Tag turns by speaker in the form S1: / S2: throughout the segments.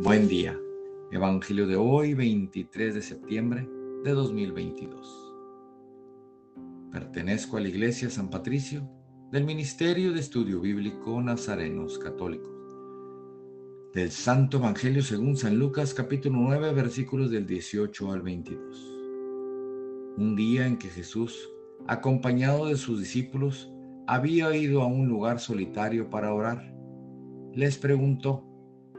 S1: Buen día. Evangelio de hoy, 23 de septiembre de 2022. Pertenezco a la Iglesia San Patricio del Ministerio de Estudio Bíblico Nazarenos Católicos. Del Santo Evangelio según San Lucas capítulo 9 versículos del 18 al 22. Un día en que Jesús, acompañado de sus discípulos, había ido a un lugar solitario para orar, les preguntó,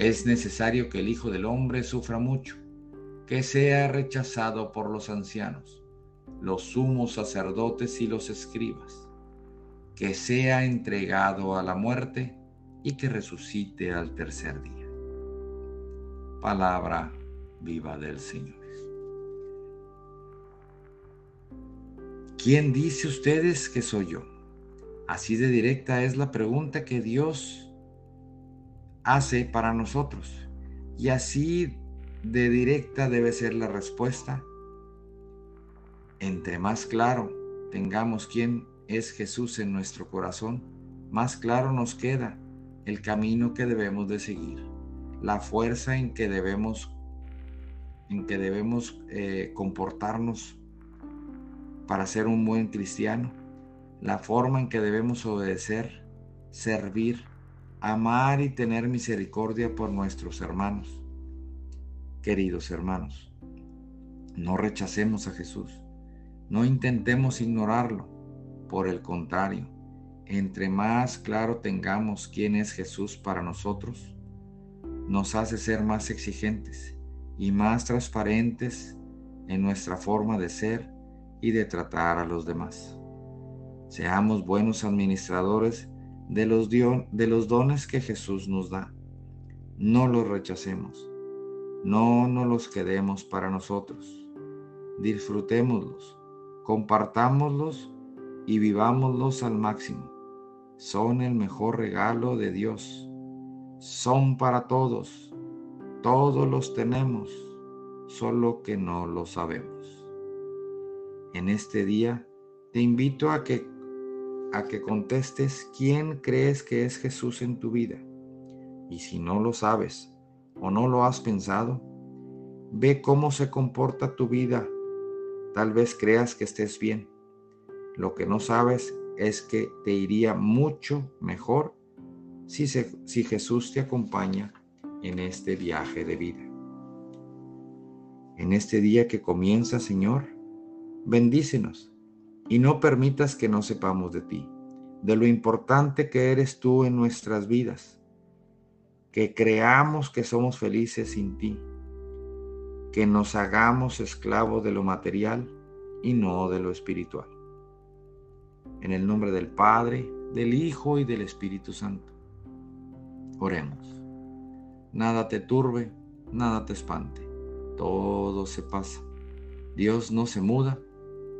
S1: es necesario que el Hijo del Hombre sufra mucho, que sea rechazado por los ancianos, los sumos sacerdotes y los escribas, que sea entregado a la muerte y que resucite al tercer día. Palabra viva del Señor. ¿Quién dice ustedes que soy yo? Así de directa es la pregunta que Dios hace para nosotros. Y así de directa debe ser la respuesta. Entre más claro tengamos quién es Jesús en nuestro corazón, más claro nos queda el camino que debemos de seguir, la fuerza en que debemos, en que debemos eh, comportarnos para ser un buen cristiano, la forma en que debemos obedecer, servir, amar y tener misericordia por nuestros hermanos. Queridos hermanos, no rechacemos a Jesús, no intentemos ignorarlo, por el contrario, entre más claro tengamos quién es Jesús para nosotros, nos hace ser más exigentes y más transparentes en nuestra forma de ser y de tratar a los demás. Seamos buenos administradores de los, de los dones que Jesús nos da. No los rechacemos. No nos los quedemos para nosotros. Disfrutémoslos, compartámoslos y vivámoslos al máximo. Son el mejor regalo de Dios. Son para todos. Todos los tenemos, solo que no lo sabemos. En este día te invito a que a que contestes quién crees que es Jesús en tu vida. Y si no lo sabes o no lo has pensado, ve cómo se comporta tu vida. Tal vez creas que estés bien. Lo que no sabes es que te iría mucho mejor si, si Jesús te acompaña en este viaje de vida. En este día que comienza, Señor, bendícenos y no permitas que no sepamos de ti, de lo importante que eres tú en nuestras vidas, que creamos que somos felices sin ti, que nos hagamos esclavos de lo material y no de lo espiritual. En el nombre del Padre, del Hijo y del Espíritu Santo. Oremos. Nada te turbe, nada te espante, todo se pasa. Dios no se muda